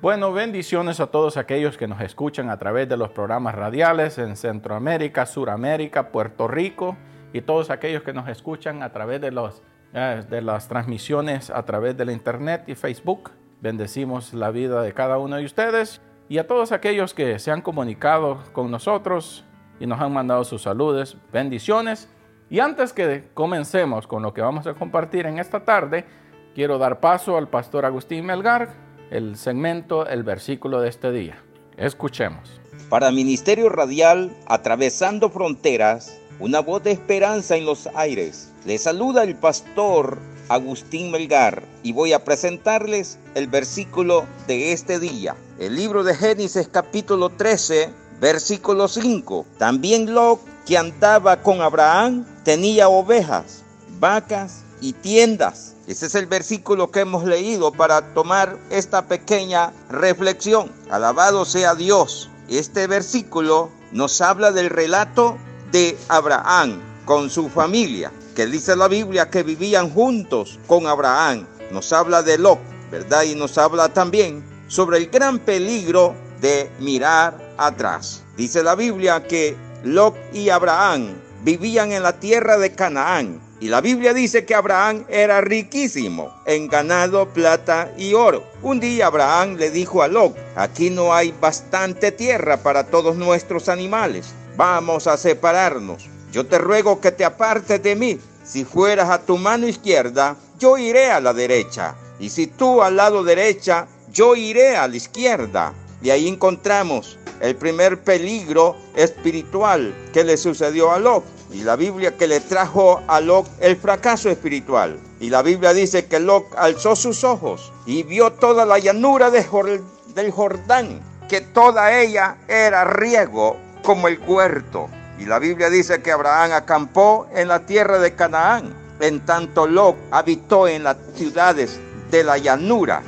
Bueno, bendiciones a todos aquellos que nos escuchan a través de los programas radiales en Centroamérica, Suramérica, Puerto Rico y todos aquellos que nos escuchan a través de, los, eh, de las transmisiones a través de la internet y Facebook. Bendecimos la vida de cada uno de ustedes y a todos aquellos que se han comunicado con nosotros y nos han mandado sus saludos, bendiciones. Y antes que comencemos con lo que vamos a compartir en esta tarde, quiero dar paso al pastor Agustín Melgar, el segmento, el versículo de este día. Escuchemos. Para Ministerio Radial, atravesando fronteras, una voz de esperanza en los aires. Le saluda el pastor Agustín Melgar y voy a presentarles el versículo de este día. El libro de Génesis capítulo 13, versículo 5. También Lot, que andaba con Abraham, tenía ovejas, vacas y tiendas. Ese es el versículo que hemos leído para tomar esta pequeña reflexión. Alabado sea Dios. Este versículo nos habla del relato de Abraham con su familia que dice la Biblia que vivían juntos con Abraham. Nos habla de Lot, ¿verdad? Y nos habla también sobre el gran peligro de mirar atrás. Dice la Biblia que Lot y Abraham vivían en la tierra de Canaán. Y la Biblia dice que Abraham era riquísimo en ganado, plata y oro. Un día Abraham le dijo a Lot, aquí no hay bastante tierra para todos nuestros animales. Vamos a separarnos. Yo te ruego que te apartes de mí. Si fueras a tu mano izquierda, yo iré a la derecha. Y si tú al lado derecha, yo iré a la izquierda. Y ahí encontramos el primer peligro espiritual que le sucedió a Lot. Y la Biblia que le trajo a Lot el fracaso espiritual. Y la Biblia dice que Lot alzó sus ojos y vio toda la llanura de del Jordán, que toda ella era riego como el huerto y la Biblia dice que Abraham acampó en la tierra de Canaán, en tanto Lot habitó en las ciudades de la llanura.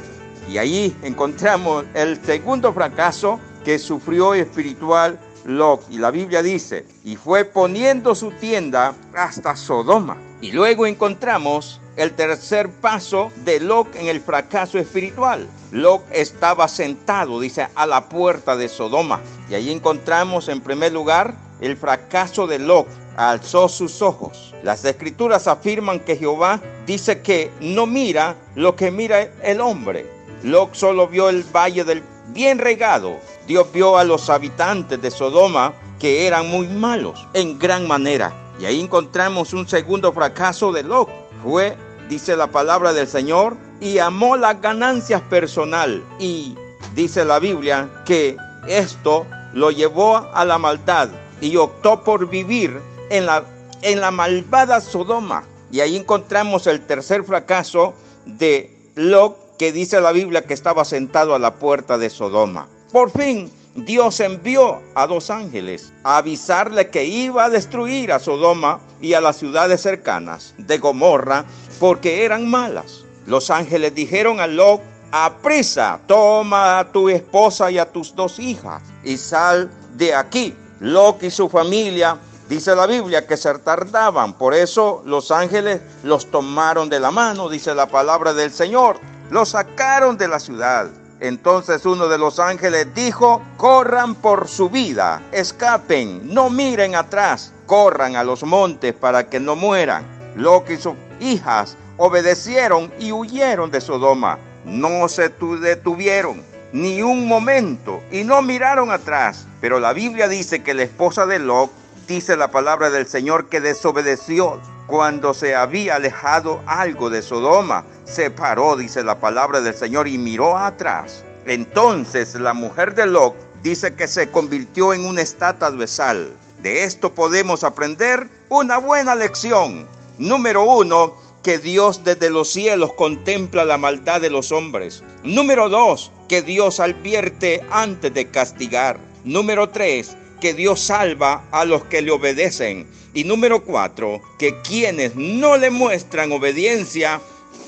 Y allí encontramos el segundo fracaso que sufrió espiritual Lot. Y la Biblia dice, y fue poniendo su tienda hasta Sodoma. Y luego encontramos el tercer paso de Lot en el fracaso espiritual. Lot estaba sentado, dice, a la puerta de Sodoma. Y allí encontramos en primer lugar el fracaso de Lot alzó sus ojos. Las escrituras afirman que Jehová dice que no mira lo que mira el hombre. Lot solo vio el valle del bien regado. Dios vio a los habitantes de Sodoma que eran muy malos en gran manera. Y ahí encontramos un segundo fracaso de Lot. Fue, dice la palabra del Señor, y amó las ganancias personal. Y dice la Biblia que esto lo llevó a la maldad y optó por vivir en la, en la malvada Sodoma. Y ahí encontramos el tercer fracaso de Lot, que dice la Biblia que estaba sentado a la puerta de Sodoma. Por fin, Dios envió a dos ángeles a avisarle que iba a destruir a Sodoma y a las ciudades cercanas de Gomorra porque eran malas. Los ángeles dijeron a Lot, aprisa, toma a tu esposa y a tus dos hijas y sal de aquí Lot y su familia, dice la Biblia, que se tardaban. Por eso los ángeles los tomaron de la mano, dice la palabra del Señor. Los sacaron de la ciudad. Entonces uno de los ángeles dijo, corran por su vida, escapen, no miren atrás, corran a los montes para que no mueran. Lot y sus hijas obedecieron y huyeron de Sodoma. No se detuvieron ni un momento y no miraron atrás. Pero la Biblia dice que la esposa de Lot, dice la palabra del Señor, que desobedeció cuando se había alejado algo de Sodoma. Se paró, dice la palabra del Señor, y miró atrás. Entonces la mujer de Lot dice que se convirtió en una estatua de sal. De esto podemos aprender una buena lección. Número uno, que Dios desde los cielos contempla la maldad de los hombres. Número dos, que Dios advierte antes de castigar. Número 3, que Dios salva a los que le obedecen. Y número 4, que quienes no le muestran obediencia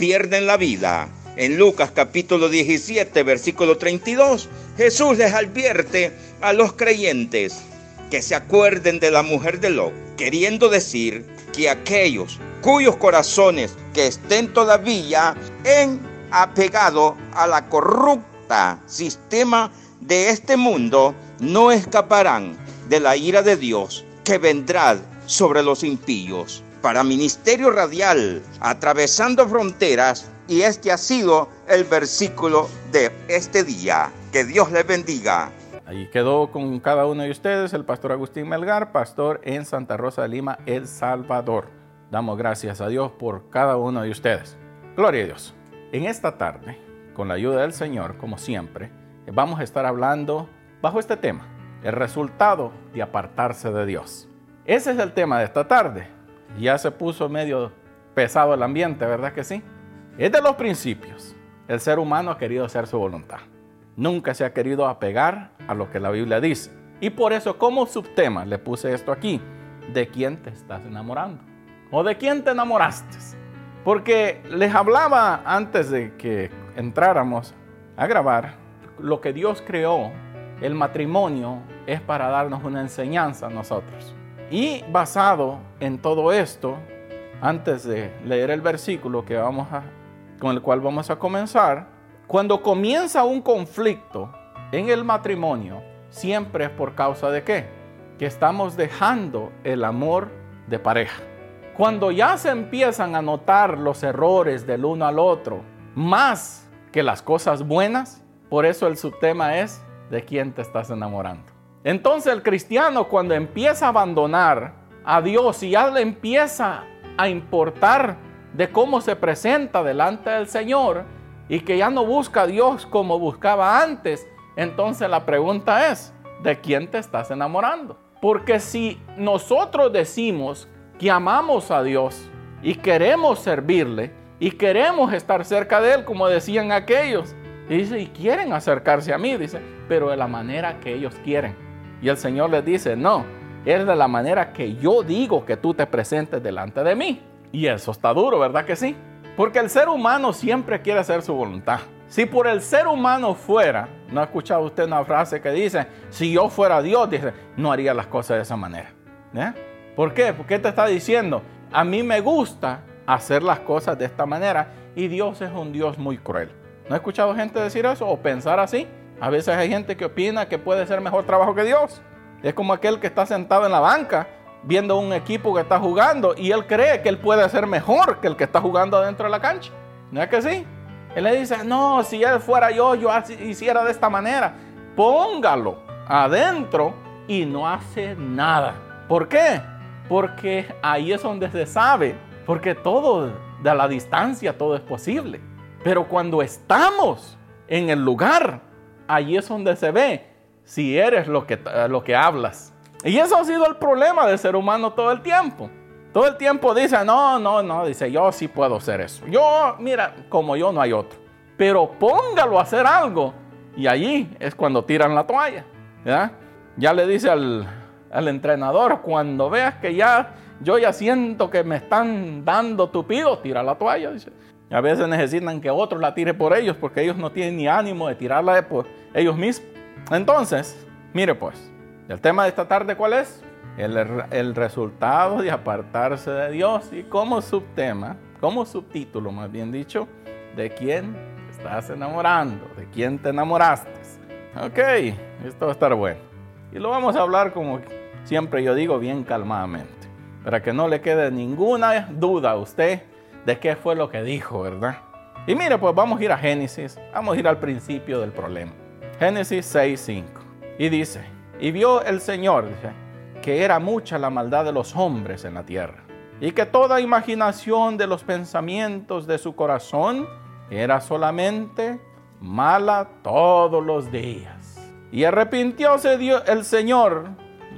pierden la vida. En Lucas capítulo 17, versículo 32, Jesús les advierte a los creyentes que se acuerden de la mujer de Lot, queriendo decir que aquellos cuyos corazones que estén todavía en apegado a la corrupta sistema de este mundo, no escaparán de la ira de Dios que vendrá sobre los impíos. Para Ministerio Radial, atravesando fronteras, y este ha sido el versículo de este día. Que Dios les bendiga. Ahí quedó con cada uno de ustedes el pastor Agustín Melgar, pastor en Santa Rosa de Lima, El Salvador. Damos gracias a Dios por cada uno de ustedes. Gloria a Dios. En esta tarde, con la ayuda del Señor, como siempre, vamos a estar hablando bajo este tema, el resultado de apartarse de Dios. Ese es el tema de esta tarde. Ya se puso medio pesado el ambiente, ¿verdad que sí? Es de los principios. El ser humano ha querido hacer su voluntad. Nunca se ha querido apegar a lo que la Biblia dice. Y por eso como subtema le puse esto aquí. ¿De quién te estás enamorando? ¿O de quién te enamoraste? Porque les hablaba antes de que entráramos a grabar, lo que Dios creó, el matrimonio, es para darnos una enseñanza a nosotros. Y basado en todo esto, antes de leer el versículo que vamos a, con el cual vamos a comenzar, cuando comienza un conflicto en el matrimonio, siempre es por causa de qué? Que estamos dejando el amor de pareja. Cuando ya se empiezan a notar los errores del uno al otro, más que las cosas buenas, por eso el subtema es de quién te estás enamorando. Entonces el cristiano cuando empieza a abandonar a Dios y ya le empieza a importar de cómo se presenta delante del Señor y que ya no busca a Dios como buscaba antes, entonces la pregunta es, ¿de quién te estás enamorando? Porque si nosotros decimos que amamos a Dios y queremos servirle y queremos estar cerca de Él, como decían aquellos, y dice, y quieren acercarse a mí, dice, pero de la manera que ellos quieren. Y el Señor les dice, no, es de la manera que yo digo que tú te presentes delante de mí. Y eso está duro, ¿verdad que sí? Porque el ser humano siempre quiere hacer su voluntad. Si por el ser humano fuera, ¿no ha escuchado usted una frase que dice, si yo fuera Dios, dice, no haría las cosas de esa manera? ¿Eh? ¿Por qué? Porque te está diciendo, a mí me gusta hacer las cosas de esta manera y Dios es un Dios muy cruel. ¿No ha escuchado gente decir eso o pensar así? A veces hay gente que opina que puede ser mejor trabajo que Dios. Es como aquel que está sentado en la banca viendo un equipo que está jugando y él cree que él puede ser mejor que el que está jugando dentro de la cancha. ¿No es que sí? Él le dice, no, si él fuera yo, yo hiciera de esta manera. Póngalo adentro y no hace nada. ¿Por qué? Porque ahí es donde se sabe. Porque todo, de la distancia, todo es posible. Pero cuando estamos en el lugar, Allí es donde se ve si eres lo que, lo que hablas. Y eso ha sido el problema del ser humano todo el tiempo. Todo el tiempo dice, no, no, no, dice, yo sí puedo hacer eso. Yo, mira, como yo no hay otro. Pero póngalo a hacer algo. Y allí es cuando tiran la toalla. ¿ya? ya le dice al, al entrenador, cuando veas que ya yo ya siento que me están dando tupido, tira la toalla. Dice. A veces necesitan que otro la tire por ellos porque ellos no tienen ni ánimo de tirarla por ellos mismos. Entonces, mire pues, el tema de esta tarde cuál es? El, el resultado de apartarse de Dios y como subtema, como subtítulo más bien dicho, de quién estás enamorando, de quién te enamoraste. Ok, esto va a estar bueno. Y lo vamos a hablar como siempre yo digo, bien calmadamente, para que no le quede ninguna duda a usted de qué fue lo que dijo, ¿verdad? Y mire, pues vamos a ir a Génesis, vamos a ir al principio del problema. Génesis 6.5. Y dice, y vio el Señor, que era mucha la maldad de los hombres en la tierra, y que toda imaginación de los pensamientos de su corazón era solamente mala todos los días. Y arrepintióse el Señor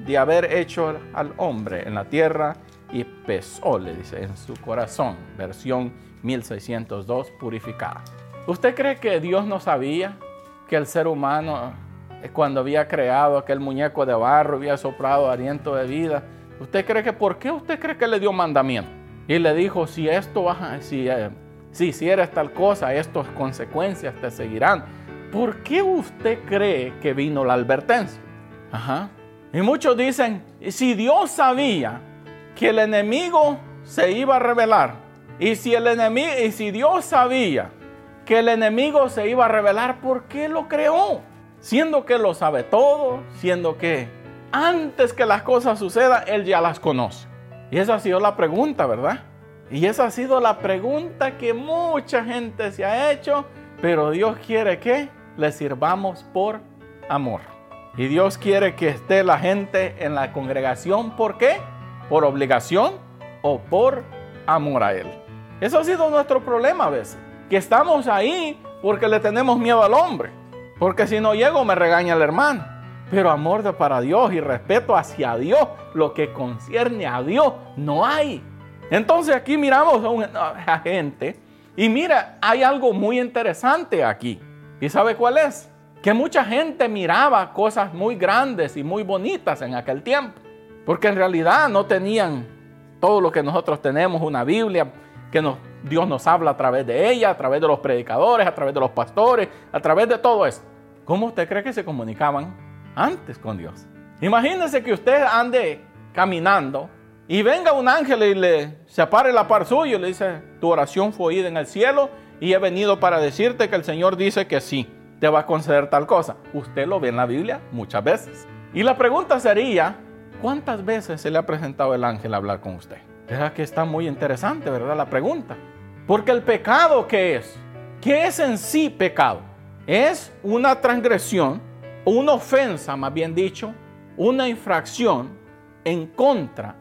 de haber hecho al hombre en la tierra y pesó, le dice, en su corazón. Versión 1602 purificada. ¿Usted cree que Dios no sabía que el ser humano, eh, cuando había creado aquel muñeco de barro, había soplado aliento de vida? ¿Usted cree que por qué usted cree que le dio mandamiento? Y le dijo, si esto si, eh, si hicieras tal cosa, estas consecuencias te seguirán. ¿Por qué usted cree que vino la advertencia? Ajá. Y muchos dicen, si Dios sabía que el enemigo se iba a revelar. Y si el enemigo, y si Dios sabía que el enemigo se iba a revelar, ¿por qué lo creó? Siendo que lo sabe todo, siendo que antes que las cosas sucedan, Él ya las conoce. Y esa ha sido la pregunta, ¿verdad? Y esa ha sido la pregunta que mucha gente se ha hecho, pero Dios quiere que le sirvamos por amor. Y Dios quiere que esté la gente en la congregación, ¿por qué? ¿Por obligación o por amor a Él? Eso ha sido nuestro problema a veces, que estamos ahí porque le tenemos miedo al hombre, porque si no llego me regaña el hermano. Pero amor de para Dios y respeto hacia Dios, lo que concierne a Dios, no hay. Entonces aquí miramos a, gente y mira, hay algo muy interesante aquí. ¿Y sabe cuál es? Que mucha gente miraba cosas muy grandes y muy bonitas en aquel tiempo, porque en realidad no tenían todo lo que nosotros tenemos, una Biblia, que nos, Dios nos habla a través de ella, a través de los predicadores, a través de los pastores, a través de todo esto. ¿Cómo usted cree que se comunicaban antes con Dios? Imagínese que usted ande caminando y venga un ángel y le separe la par suyo y le dice, tu oración fue oída en el cielo y he venido para decirte que el Señor dice que sí, te va a conceder tal cosa. Usted lo ve en la Biblia muchas veces. Y la pregunta sería, ¿cuántas veces se le ha presentado el ángel a hablar con usted? ¿Verdad que está muy interesante, verdad? La pregunta. Porque el pecado, ¿qué es? ¿Qué es en sí pecado? Es una transgresión, una ofensa, más bien dicho, una infracción en contra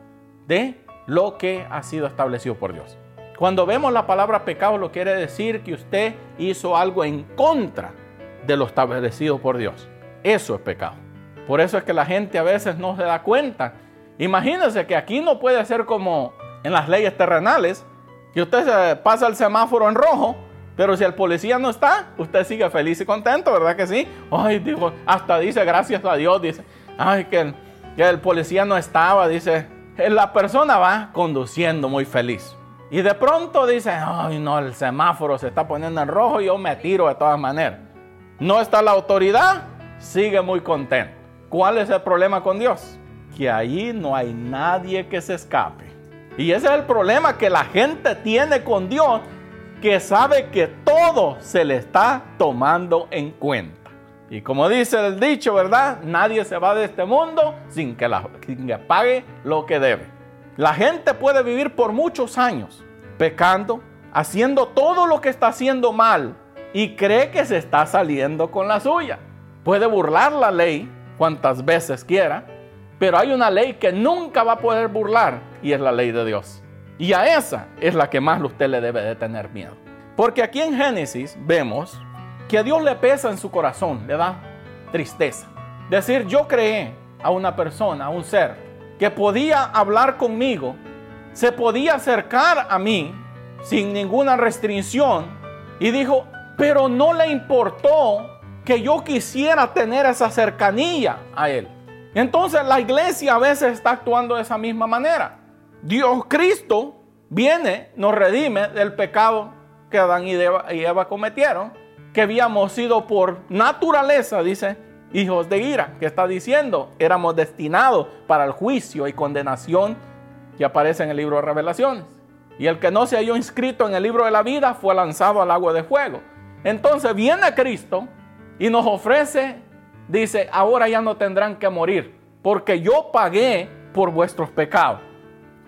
de lo que ha sido establecido por Dios. Cuando vemos la palabra pecado, lo quiere decir que usted hizo algo en contra de lo establecido por Dios. Eso es pecado. Por eso es que la gente a veces no se da cuenta Imagínense que aquí no puede ser como en las leyes terrenales, que usted pasa el semáforo en rojo, pero si el policía no está, usted sigue feliz y contento, ¿verdad que sí? Ay, digo, hasta dice gracias a Dios, dice, ay, que el, que el policía no estaba, dice, la persona va conduciendo muy feliz. Y de pronto dice, ay, no, el semáforo se está poniendo en rojo yo me tiro de todas maneras. No está la autoridad, sigue muy contento. ¿Cuál es el problema con Dios? que ahí no hay nadie que se escape. Y ese es el problema que la gente tiene con Dios, que sabe que todo se le está tomando en cuenta. Y como dice el dicho, ¿verdad? Nadie se va de este mundo sin que, la, sin que pague lo que debe. La gente puede vivir por muchos años pecando, haciendo todo lo que está haciendo mal y cree que se está saliendo con la suya. Puede burlar la ley cuantas veces quiera, pero hay una ley que nunca va a poder burlar y es la ley de Dios. Y a esa es la que más usted le debe de tener miedo. Porque aquí en Génesis vemos que a Dios le pesa en su corazón, le da tristeza. Decir, yo creé a una persona, a un ser, que podía hablar conmigo, se podía acercar a mí sin ninguna restricción y dijo, pero no le importó que yo quisiera tener esa cercanía a él. Entonces la iglesia a veces está actuando de esa misma manera. Dios Cristo viene, nos redime del pecado que Adán y Eva, cometieron, que habíamos sido por naturaleza, dice, hijos de ira, que está diciendo, éramos destinados para el juicio y condenación que aparece en el libro de revelaciones. Y el que no se halló inscrito en el libro de la vida fue lanzado al agua de fuego. Entonces viene Cristo y nos ofrece dice, ahora ya no tendrán que morir, porque yo pagué por vuestros pecados.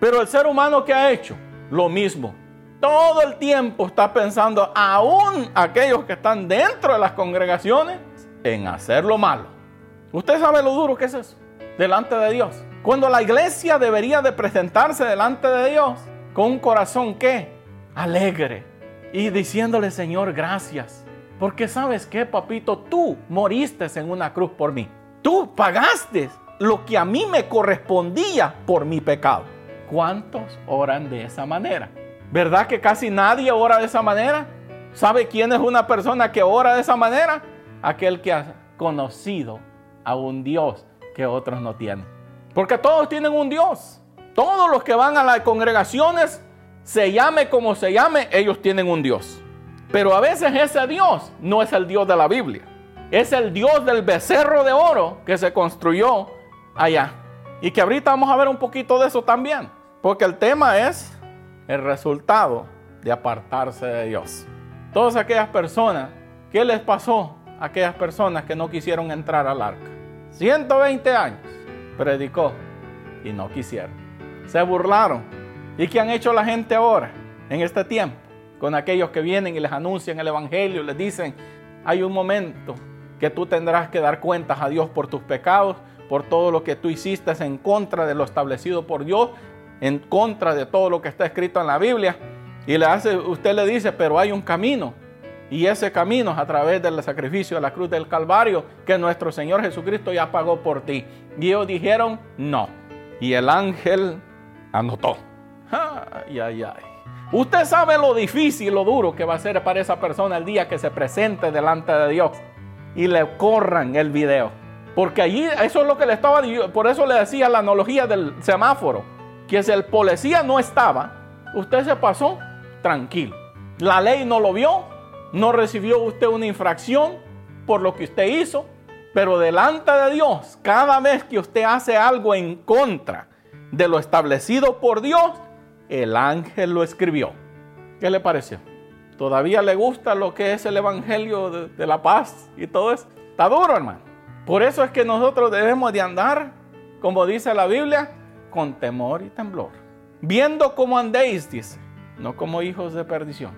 Pero el ser humano que ha hecho lo mismo. Todo el tiempo está pensando, aún aquellos que están dentro de las congregaciones, en hacer lo malo. Usted sabe lo duro que es eso, delante de Dios. Cuando la iglesia debería de presentarse delante de Dios con un corazón que alegre y diciéndole, Señor, gracias porque sabes qué, papito, tú moriste en una cruz por mí. Tú pagaste lo que a mí me correspondía por mi pecado. ¿Cuántos oran de esa manera? ¿Verdad que casi nadie ora de esa manera? ¿Sabe quién es una persona que ora de esa manera? Aquel que ha conocido a un Dios que otros no tienen. Porque todos tienen un Dios. Todos los que van a las congregaciones, se llame como se llame, ellos tienen un Dios. Pero a veces ese Dios no es el Dios de la Biblia. Es el Dios del becerro de oro que se construyó allá. Y que ahorita vamos a ver un poquito de eso también. Porque el tema es el resultado de apartarse de Dios. Todas aquellas personas, ¿qué les pasó a aquellas personas que no quisieron entrar al arca? 120 años predicó y no quisieron. Se burlaron. ¿Y qué han hecho la gente ahora, en este tiempo? Con aquellos que vienen y les anuncian el Evangelio, les dicen, hay un momento que tú tendrás que dar cuentas a Dios por tus pecados, por todo lo que tú hiciste en contra de lo establecido por Dios, en contra de todo lo que está escrito en la Biblia. Y usted le dice, pero hay un camino. Y ese camino es a través del sacrificio de la cruz del Calvario que nuestro Señor Jesucristo ya pagó por ti. Y ellos dijeron, no. Y el ángel anotó. Ay, ay, ay. Usted sabe lo difícil, lo duro que va a ser para esa persona el día que se presente delante de Dios y le corran el video. Porque allí, eso es lo que le estaba, por eso le decía la analogía del semáforo, que si el policía no estaba, usted se pasó tranquilo. La ley no lo vio, no recibió usted una infracción por lo que usted hizo, pero delante de Dios, cada vez que usted hace algo en contra de lo establecido por Dios, el ángel lo escribió. ¿Qué le pareció? ¿Todavía le gusta lo que es el Evangelio de, la paz y todo eso? Está duro, hermano. Por eso es que nosotros debemos de andar, como dice la Biblia, con temor y temblor. Viendo cómo andéis, dice, no como hijos de perdición,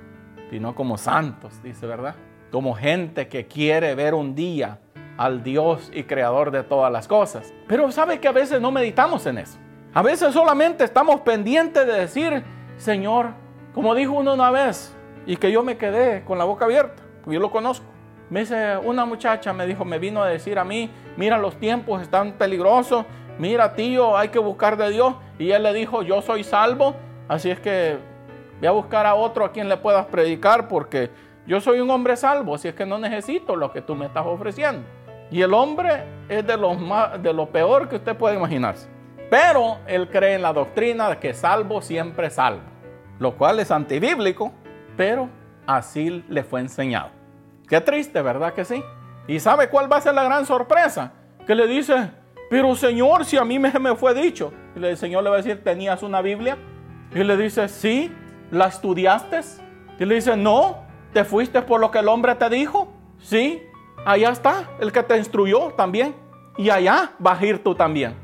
sino como santos, dice, ¿verdad? Como gente que quiere ver un día al Dios y creador de todas las cosas. Pero sabe que a veces no meditamos en eso. A veces solamente estamos pendientes de decir, Señor, como dijo uno una vez, y que yo me quedé con la boca abierta, yo lo conozco. Me dice, una muchacha me dijo, me vino a decir a mí, mira los tiempos están peligrosos, mira tío, hay que buscar de Dios. Y él le dijo, yo soy salvo, así es que voy a buscar a otro a quien le puedas predicar porque yo soy un hombre salvo, así es que no necesito lo que tú me estás ofreciendo. Y el hombre es de lo, más, de lo peor que usted puede imaginarse. Pero él cree en la doctrina de que salvo siempre salvo, lo cual es antibíblico pero así le fue enseñado. Qué triste, ¿verdad que sí? ¿Y sabe cuál va a ser la gran sorpresa? Que le dice, pero Señor, si a mí me, fue dicho. Y el Señor le va a decir, ¿tenías una Biblia? Y le dice, sí, ¿la estudiaste? Y le dice, no, ¿te fuiste por lo que el hombre te dijo? Sí, allá está, el que te instruyó también. Y allá vas a ir tú también.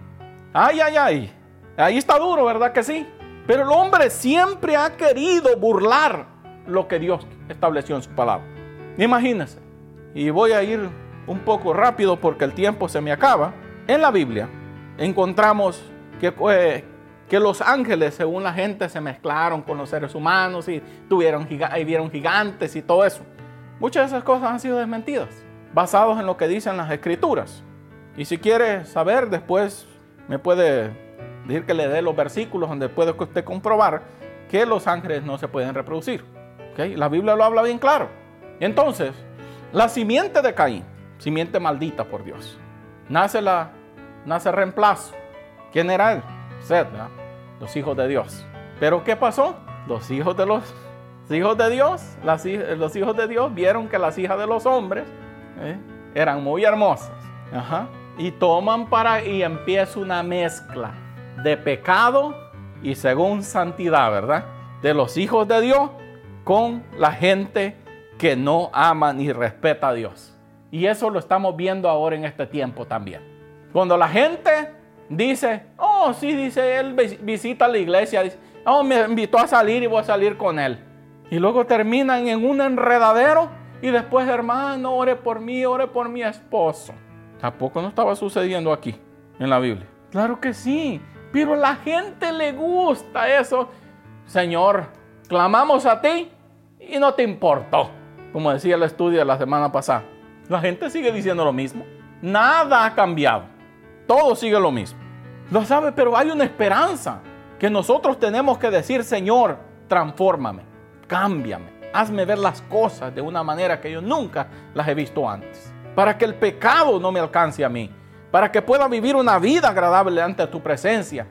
Ay, ay, ay. Ahí está duro, ¿verdad que sí? Pero el hombre siempre ha querido burlar lo que Dios estableció en su palabra. Imagínense, y voy a ir un poco rápido porque el tiempo se me acaba. En la Biblia encontramos que, eh, que los ángeles, según la gente, se mezclaron con los seres humanos y, tuvieron, y vieron gigantes y todo eso. Muchas de esas cosas han sido desmentidas, basados en lo que dicen las escrituras. Y si quiere saber, después me puede decir que le dé los versículos donde puede usted comprobar que los ángeles no se pueden reproducir. La Biblia lo habla bien claro. Entonces, la simiente de Caín, simiente maldita por Dios, nace, la, nace reemplazo. ¿Quién era él? Sed, los hijos de Dios. Pero ¿qué pasó? Los hijos de los hijos de Dios, los hijos de Dios vieron que las hijas de los hombres ¿eh? eran muy hermosas. Y toman para y empieza una mezcla de pecado y según santidad, ¿verdad? De los hijos de Dios con la gente que no ama ni respeta a Dios. Y eso lo estamos viendo ahora en este tiempo también. Cuando la gente dice, oh, sí, dice, él visita la iglesia, dice, oh, me invitó a salir y voy a salir con él. Y luego terminan en un enredadero y después, hermano, ore por mí, ore por mi esposo. Tampoco no estaba sucediendo aquí en la Biblia. Claro que sí, pero a la gente le gusta eso. Señor, clamamos a ti y no te importó, como decía el estudio de la semana pasada. La gente sigue diciendo lo mismo. Nada ha cambiado. Todo sigue lo mismo. Lo sabe, pero hay una esperanza que nosotros tenemos que decir, Señor, transfórmame, cámbiame, hazme ver las cosas de una manera que yo nunca las he visto antes. Para que el pecado no me alcance a mí. Para que pueda vivir una vida agradable ante tu presencia.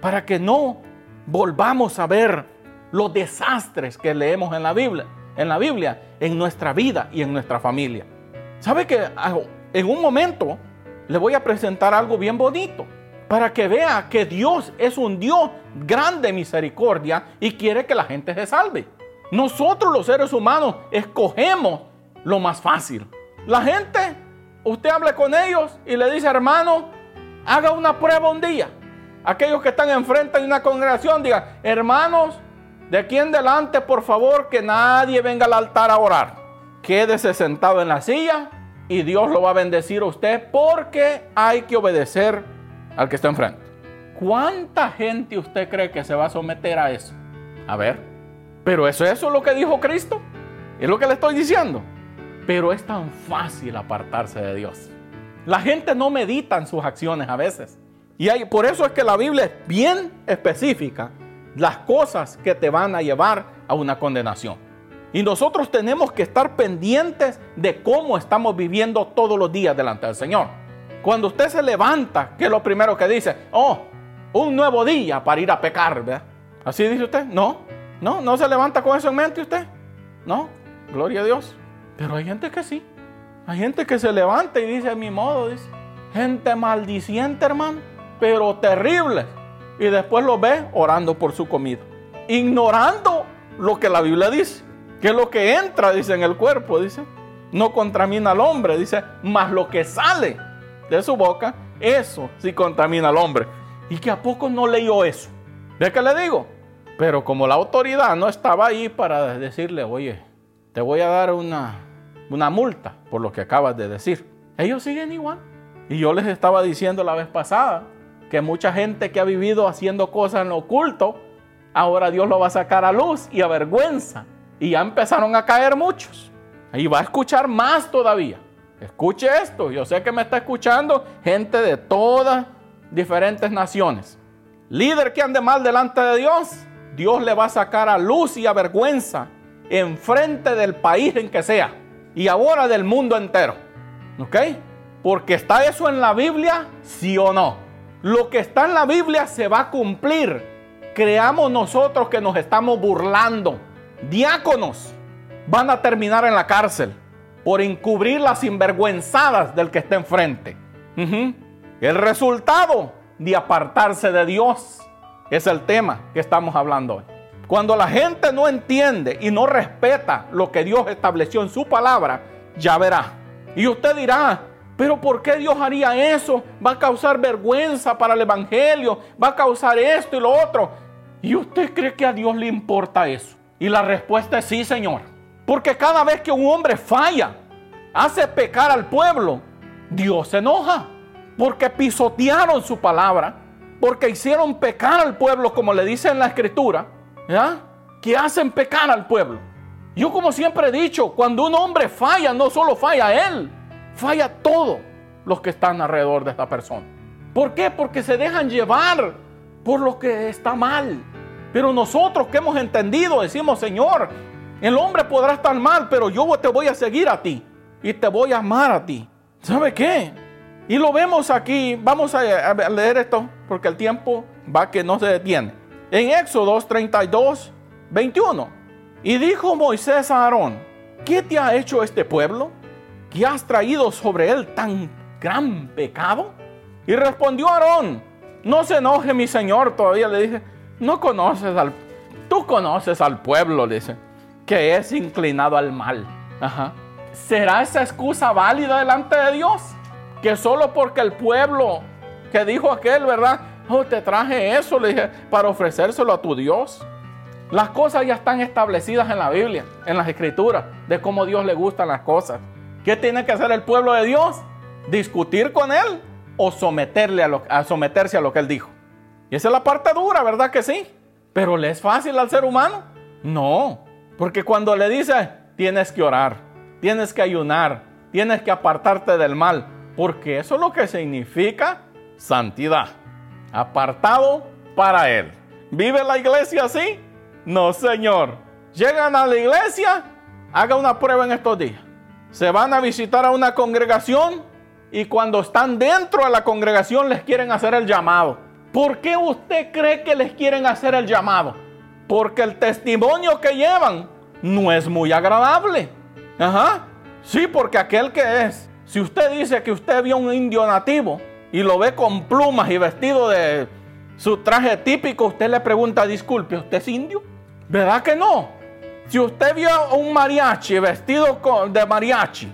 Para que no volvamos a ver los desastres que leemos en la Biblia, en la Biblia, en nuestra vida y en nuestra familia. ¿Sabe que en un momento le voy a presentar algo bien bonito para que vea que Dios es un Dios grande misericordia y quiere que la gente se salve? Nosotros los seres humanos escogemos lo más fácil. La gente, usted habla con ellos y le dice, hermano, haga una prueba un día. Aquellos que están enfrente de una congregación digan, hermanos, de aquí en delante, por favor, que nadie venga al altar a orar. Quédese sentado en la silla y Dios lo va a bendecir a usted porque hay que obedecer al que está enfrente. ¿Cuánta gente usted cree que se va a someter a eso? A ver, pero eso, eso es lo que dijo Cristo. Es lo que le estoy diciendo. Pero es tan fácil apartarse de Dios. La gente no medita en sus acciones a veces. Y hay, por eso es que la Biblia es bien específica las cosas que te van a llevar a una condenación. Y nosotros tenemos que estar pendientes de cómo estamos viviendo todos los días delante del Señor. Cuando usted se levanta, ¿qué es lo primero que dice? Oh, un nuevo día para ir a pecar, ¿verdad? ¿Así dice usted? No, no, no se levanta con eso en mente usted. No, gloria a Dios. Pero hay gente que sí. Hay gente que se levanta y dice a mi modo, dice, gente maldiciente, hermano, pero terrible. Y después lo ve orando por su comida, ignorando lo que la Biblia dice, que lo que entra, dice, en el cuerpo, dice, no contamina al hombre, dice, más lo que sale de su boca, eso sí contamina al hombre. Y que a poco no leyó eso. ¿Ve qué le digo? Pero como la autoridad no estaba ahí para decirle, oye, te voy a dar una, una multa por lo que acabas de decir. Ellos siguen igual. Y yo les estaba diciendo la vez pasada que mucha gente que ha vivido haciendo cosas en lo oculto, ahora Dios lo va a sacar a luz y a vergüenza. Y ya empezaron a caer muchos. Y va a escuchar más todavía. Escuche esto. Yo sé que me está escuchando gente de todas diferentes naciones. Líder que ande mal delante de Dios, Dios le va a sacar a luz y a vergüenza enfrente del país en que sea y ahora del mundo entero. ¿Ok? Porque está eso en la Biblia, sí o no. Lo que está en la Biblia se va a cumplir. Creamos nosotros que nos estamos burlando. Diáconos van a terminar en la cárcel por encubrir las sinvergüenzadas del que está enfrente. El resultado de apartarse de Dios es el tema que estamos hablando hoy. Cuando la gente no entiende y no respeta lo que Dios estableció en su palabra, ya verá. Y usted dirá, pero ¿por qué Dios haría eso? Va a causar vergüenza para el Evangelio, va a causar esto y lo otro. ¿Y usted cree que a Dios le importa eso? Y la respuesta es sí, Señor. Porque cada vez que un hombre falla, hace pecar al pueblo, Dios se enoja. Porque pisotearon su palabra, porque hicieron pecar al pueblo, como le dice en la escritura, que hacen pecar al pueblo. Yo como siempre he dicho, cuando un hombre falla, no solo falla él, falla todos los que están alrededor de esta persona. ¿Por qué? Porque se dejan llevar por lo que está mal. Pero nosotros que hemos entendido decimos, Señor, el hombre podrá estar mal, pero yo te voy a seguir a ti y te voy a amar a ti. ¿Sabe qué? Y lo vemos aquí, vamos a, leer esto porque el tiempo va que no se detiene. En Éxodo 32, 21. Y dijo Moisés a Aarón, ¿qué te ha hecho este pueblo? ¿Que has traído sobre él tan gran pecado? Y respondió Aarón, no se enoje mi señor, todavía le dije, no conoces al, tú conoces al pueblo, dice, que es inclinado al mal. ¿Será esa excusa válida delante de Dios? Que solo porque el pueblo que dijo aquel, ¿verdad? Oh, te traje eso, le dije, para ofrecérselo a tu Dios. Las cosas ya están establecidas en la Biblia, en las escrituras, de cómo Dios le gustan las cosas. ¿Qué tiene que hacer el pueblo de Dios? ¿Discutir con Él o someterle a, someterse a lo que Él dijo? Y esa es la parte dura, ¿verdad que sí? Pero ¿le es fácil al ser humano? No, porque cuando le dice, tienes que orar, tienes que ayunar, tienes que apartarte del mal, porque eso es lo que significa santidad. Apartado para Él. ¿Vive la iglesia así? No, Señor. Llegan a la iglesia, haga una prueba en estos días. Se van a visitar a una congregación y cuando están dentro de la congregación les quieren hacer el llamado. ¿Por qué usted cree que les quieren hacer el llamado? Porque el testimonio que llevan no es muy agradable. Ajá. Sí, porque aquel que es, si usted dice que usted vio un indio nativo y lo ve con plumas y vestido de su traje típico, usted le pregunta, disculpe, ¿usted es indio? ¿Verdad que no? Si usted vio a un mariachi vestido de mariachi,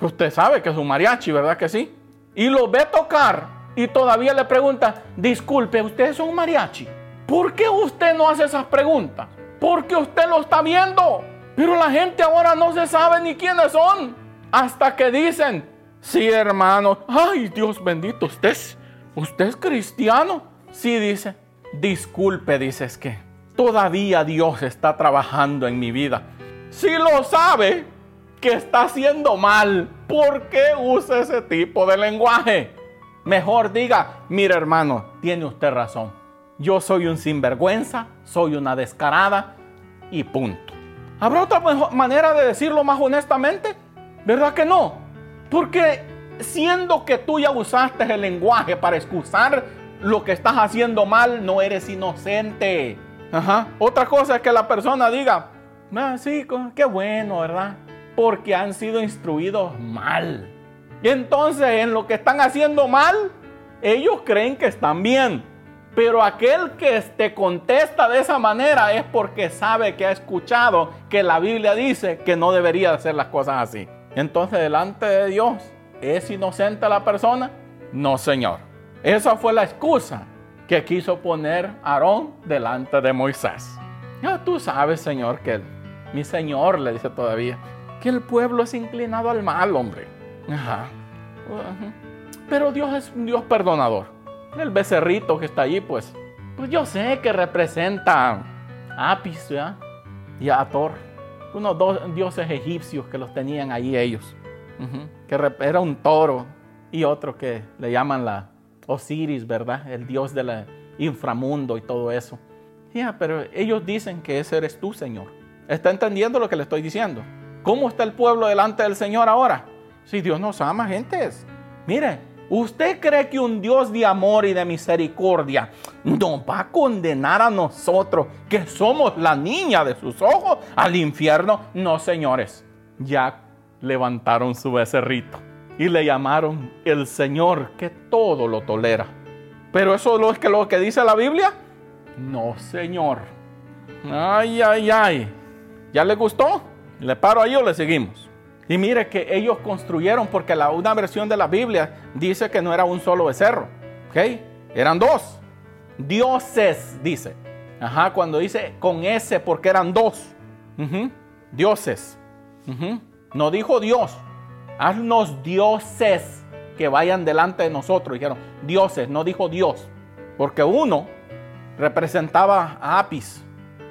usted sabe que es un mariachi, ¿verdad que sí? Y lo ve tocar y todavía le pregunta, disculpe, ¿usted es un mariachi? ¿Por qué usted no hace esas preguntas? Porque usted lo está viendo. Pero la gente ahora no se sabe ni quiénes son. Hasta que dicen, sí hermano, ay Dios bendito, usted es, usted es cristiano. Sí dice, disculpe, dices que todavía Dios está trabajando en mi vida. Si lo sabe que está haciendo mal, ¿por qué usa ese tipo de lenguaje? Mejor diga, mire hermano, tiene usted razón. Yo soy un sinvergüenza, soy una descarada y punto. ¿Habrá otra manera de decirlo más honestamente? ¿Verdad que no? Porque siendo que tú ya usaste el lenguaje para excusar lo que estás haciendo mal, no eres inocente. Otra cosa es que la persona diga, ah, sí, qué bueno, ¿verdad? Porque han sido instruidos mal. Y entonces en lo que están haciendo mal, ellos creen que están bien. Pero aquel que te contesta de esa manera es porque sabe que ha escuchado que la Biblia dice que no debería hacer las cosas así. Entonces delante de Dios, ¿es inocente la persona? No, Señor. Esa fue la excusa que quiso poner Aarón delante de Moisés. Ya tú sabes, Señor, que mi Señor le dice todavía que el pueblo es inclinado al mal, hombre. Ajá. Pero Dios es un Dios perdonador. El becerrito que está allí, pues, pues yo sé que representa a Apis y a Ator, unos dos dioses egipcios que los tenían allí ellos. Que era un toro y otro que le llaman la Osiris, ¿verdad? El dios del inframundo y todo eso. Ya, pero ellos dicen que ese eres tú, Señor. ¿Está entendiendo lo que le estoy diciendo? ¿Cómo está el pueblo delante del Señor ahora? Si Dios nos ama, gentes. Mire, ¿Usted cree que un Dios de amor y de misericordia nos va a condenar a nosotros, que somos la niña de sus ojos, al infierno? No, señores. Ya levantaron su becerrito y le llamaron el Señor que todo lo tolera. Pero eso es lo que dice la Biblia. No, Señor. Ay, ay, ay. ¿Ya le gustó? ¿Le paro ahí o le seguimos? Y mire que ellos construyeron, porque la, una versión de la Biblia dice que no era un solo becerro, ¿ok? Eran dos. Dioses, dice. Ajá, cuando dice con ese, porque eran dos. Dioses. No dijo Dios. Haznos dioses que vayan delante de nosotros. Dijeron dioses, no dijo Dios. Porque uno representaba a Apis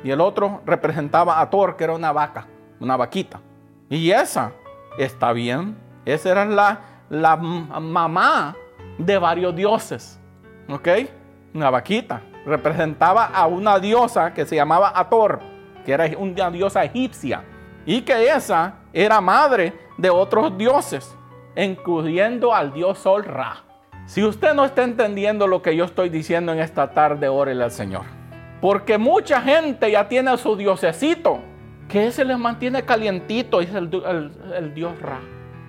y el otro representaba a Thor, que era una vaca, una vaquita. Y esa Está bien. Esa era la, la mamá de varios dioses. ¿Ok? Una vaquita. Representaba a una diosa que se llamaba Ator, que era una diosa egipcia. Y que esa era madre de otros dioses, incluyendo al dios Sol Ra. Si usted no está entendiendo lo que yo estoy diciendo en esta tarde, órele al Señor. Porque mucha gente ya tiene su diosecito que se les mantiene calientito, dice el, Dios Ra.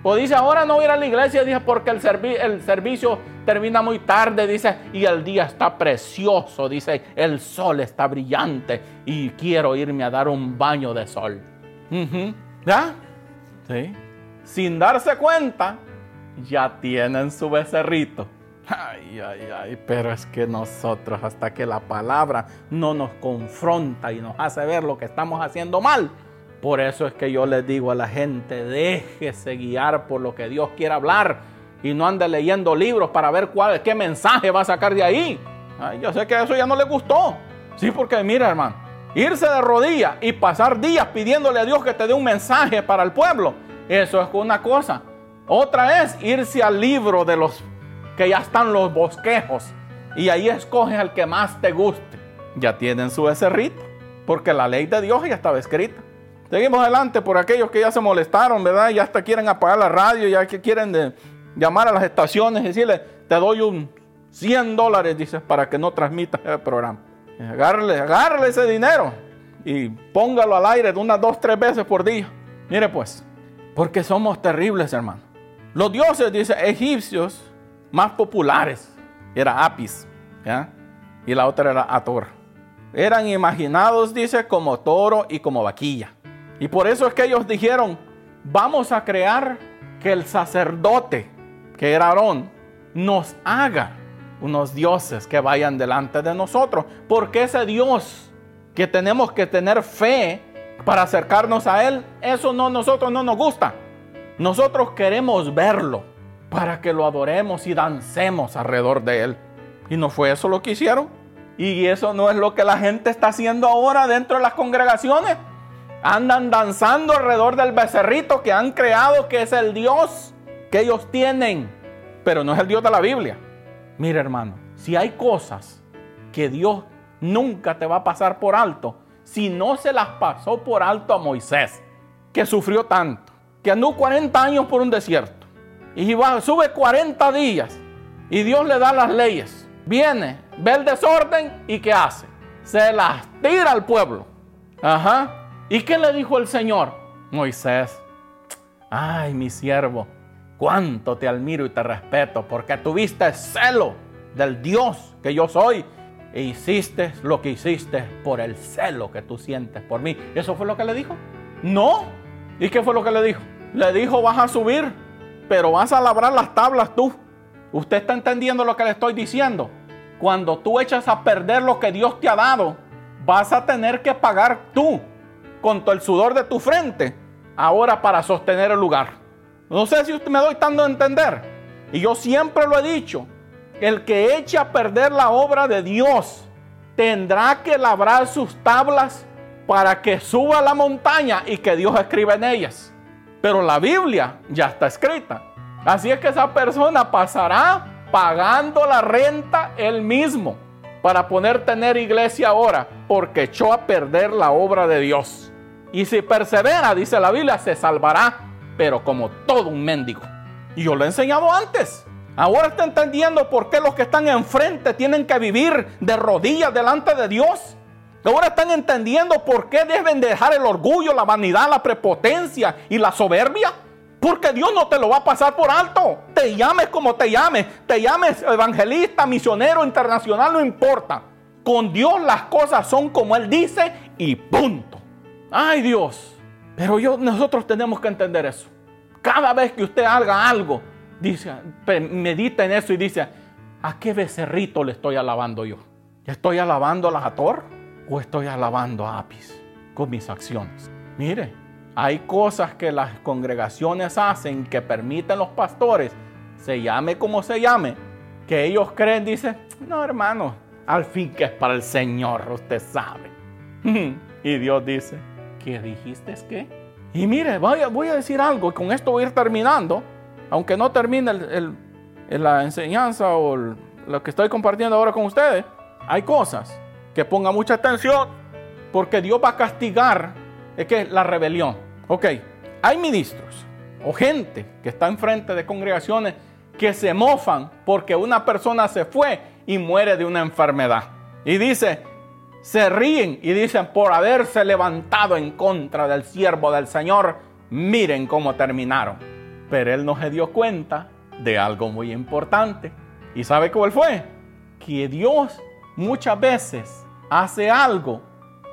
O dice, ahora no voy a ir a la iglesia, dice, porque el, el servicio termina muy tarde, dice, y el día está precioso, dice, el sol está brillante y quiero irme a dar un baño de sol. ¿Ya? Sí. Sin darse cuenta, ya tienen su becerrito. Ay, ay, ay, pero es que nosotros hasta que la palabra no nos confronta y nos hace ver lo que estamos haciendo mal, por eso es que yo les digo a la gente, déjese guiar por lo que Dios quiere hablar y no ande leyendo libros para ver cuál, qué mensaje va a sacar de ahí. Ay, yo sé que eso ya no le gustó. Sí, porque mira, hermano, irse de rodillas y pasar días pidiéndole a Dios que te dé un mensaje para el pueblo, eso es una cosa. Otra es irse al libro de los que ya están los bosquejos y ahí escoges al que más te guste. Ya tienen su becerrito, porque la ley de Dios ya estaba escrita. Seguimos adelante por aquellos que ya se molestaron, ¿verdad? Ya hasta quieren apagar la radio, ya que quieren llamar a las estaciones y decirle, te doy un 100 dólares, dices, para que no transmitas el programa. Agárrale ese dinero y póngalo al aire de unas dos, tres veces por día. Mire pues, porque somos terribles, hermano. Los dioses, dice, egipcios, más populares era Apis, y la otra era Ator. Eran imaginados, dice, como toro y como vaquilla. Y por eso es que ellos dijeron, vamos a crear que el sacerdote, que era Aarón, nos haga unos dioses que vayan delante de nosotros. Porque ese Dios que tenemos que tener fe para acercarnos a Él, eso no nosotros no nos gusta. Nosotros queremos verlo para que lo adoremos y dancemos alrededor de Él. Y no fue eso lo que hicieron. Y eso no es lo que la gente está haciendo ahora dentro de las congregaciones. Andan danzando alrededor del becerrito que han creado, que es el Dios que ellos tienen, pero no es el Dios de la Biblia. Mira hermano, si hay cosas que Dios nunca te va a pasar por alto, si no se las pasó por alto a Moisés, que sufrió tanto, que andó 40 años por un desierto, y sube 40 días, y Dios le da las leyes, viene, ve el desorden, y ¿qué hace? Se las tira al pueblo. Ajá. ¿Y qué le dijo el Señor? Moisés, ay mi siervo, cuánto te admiro y te respeto porque tuviste celo del Dios que yo soy e hiciste lo que hiciste por el celo que tú sientes por mí. ¿Eso fue lo que le dijo? No. ¿Y qué fue lo que le dijo? Le dijo, vas a subir, pero vas a labrar las tablas tú. Usted está entendiendo lo que le estoy diciendo. Cuando tú echas a perder lo que Dios te ha dado, vas a tener que pagar tú con todo el sudor de tu frente ahora para sostener el lugar. No sé si usted me doy tanto a entender. Y yo siempre lo he dicho, el que eche a perder la obra de Dios tendrá que labrar sus tablas para que suba la montaña y que Dios escriba en ellas. Pero la Biblia ya está escrita. Así es que esa persona pasará pagando la renta él mismo para poder tener iglesia ahora, porque echó a perder la obra de Dios. Y si persevera, dice la Biblia, se salvará, pero como todo un mendigo. Y yo lo he enseñado antes. Ahora está entendiendo por qué los que están enfrente tienen que vivir de rodillas delante de Dios. Ahora están entendiendo por qué deben dejar el orgullo, la vanidad, la prepotencia y la soberbia. Porque Dios no te lo va a pasar por alto. Te llames como te llames. Te llames evangelista, misionero, internacional, no importa. Con Dios las cosas son como Él dice y punto. Ay Dios. Pero nosotros tenemos que entender eso. Cada vez que usted haga algo, dice, medita en eso y dice, ¿a qué becerrito le estoy alabando yo? ¿Estoy alabando a la Hator o estoy alabando a Apis con mis acciones? Mire, hay cosas que las congregaciones hacen que permiten los pastores, se llame como se llame, que ellos creen, dice, no hermano, al fin que es para el Señor, usted sabe. y Dios dice, ¿qué dijiste es que? Y mire, voy a, decir algo, y con esto voy a ir terminando, aunque no termine la enseñanza o lo que estoy compartiendo ahora con ustedes, hay cosas que ponga mucha atención, porque Dios va a castigar, es que la rebelión. Ok, hay ministros o gente que está enfrente de congregaciones que se mofan porque una persona se fue y muere de una enfermedad. Y dice, se ríen y dicen, por haberse levantado en contra del siervo del Señor, miren cómo terminaron. Pero él no se dio cuenta de algo muy importante. ¿Y sabe cuál fue? Que Dios muchas veces hace algo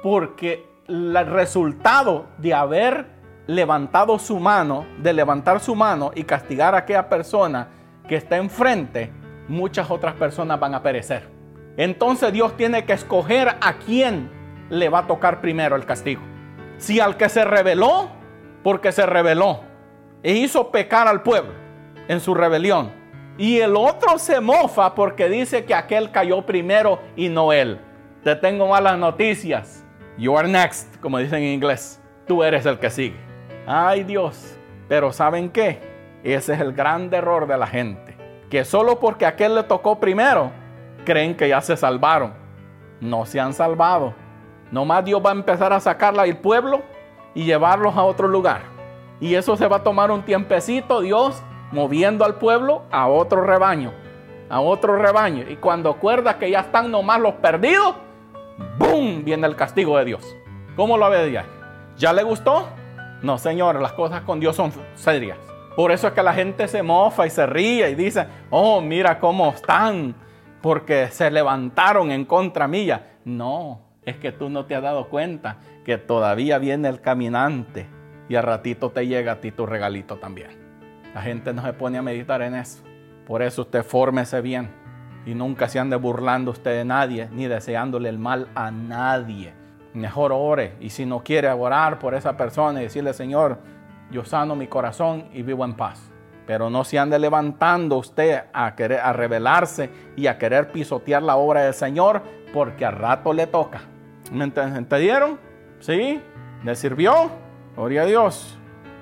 porque el resultado de haber levantado su mano, de levantar su mano y castigar a aquella persona que está enfrente, muchas otras personas van a perecer. Entonces Dios tiene que escoger a quién le va a tocar primero el castigo. Si al que se rebeló, porque se rebeló e hizo pecar al pueblo en su rebelión. Y el otro se mofa porque dice que aquel cayó primero y no él. Te tengo malas noticias. You are next, como dicen en inglés. Tú eres el que sigue. Ay Dios. Pero ¿saben qué? Ese es el gran error de la gente. Que solo porque aquel le tocó primero, creen que ya se salvaron. No se han salvado. Nomás Dios va a empezar a sacarla del pueblo y llevarlos a otro lugar. Y eso se va a tomar un tiempecito, Dios moviendo al pueblo a otro rebaño. A otro rebaño. Y cuando acuerda que ya están nomás los perdidos, ¡boom! Viene el castigo de Dios. ¿Cómo lo ve ya? ¿Ya le gustó? No, Señor, las cosas con Dios son serias. Por eso es que la gente se mofa y se ríe y dice, oh, mira cómo están, porque se levantaron en contra mía. No, Es que tú no te has dado cuenta que todavía viene el caminante y a ratito te llega a ti tu regalito también. La gente no se pone a meditar en eso. Por eso usted fórmese bien y nunca se ande burlando usted de nadie ni deseándole el mal a nadie. Mejor ore y si no quiere orar por esa persona y decirle, Señor, yo sano mi corazón y vivo en paz. Pero no se ande levantando usted a querer a rebelarse y a querer pisotear la obra del Señor porque a rato le toca. ¿Me entendieron? ¿Sí? ¿Le sirvió? Gloria a Dios.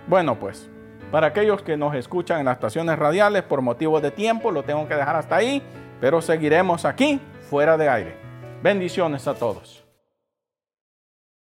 Bueno, pues, para aquellos que nos escuchan en las estaciones radiales por motivos de tiempo, lo tengo que dejar hasta ahí, pero seguiremos aquí fuera de aire. Bendiciones a todos.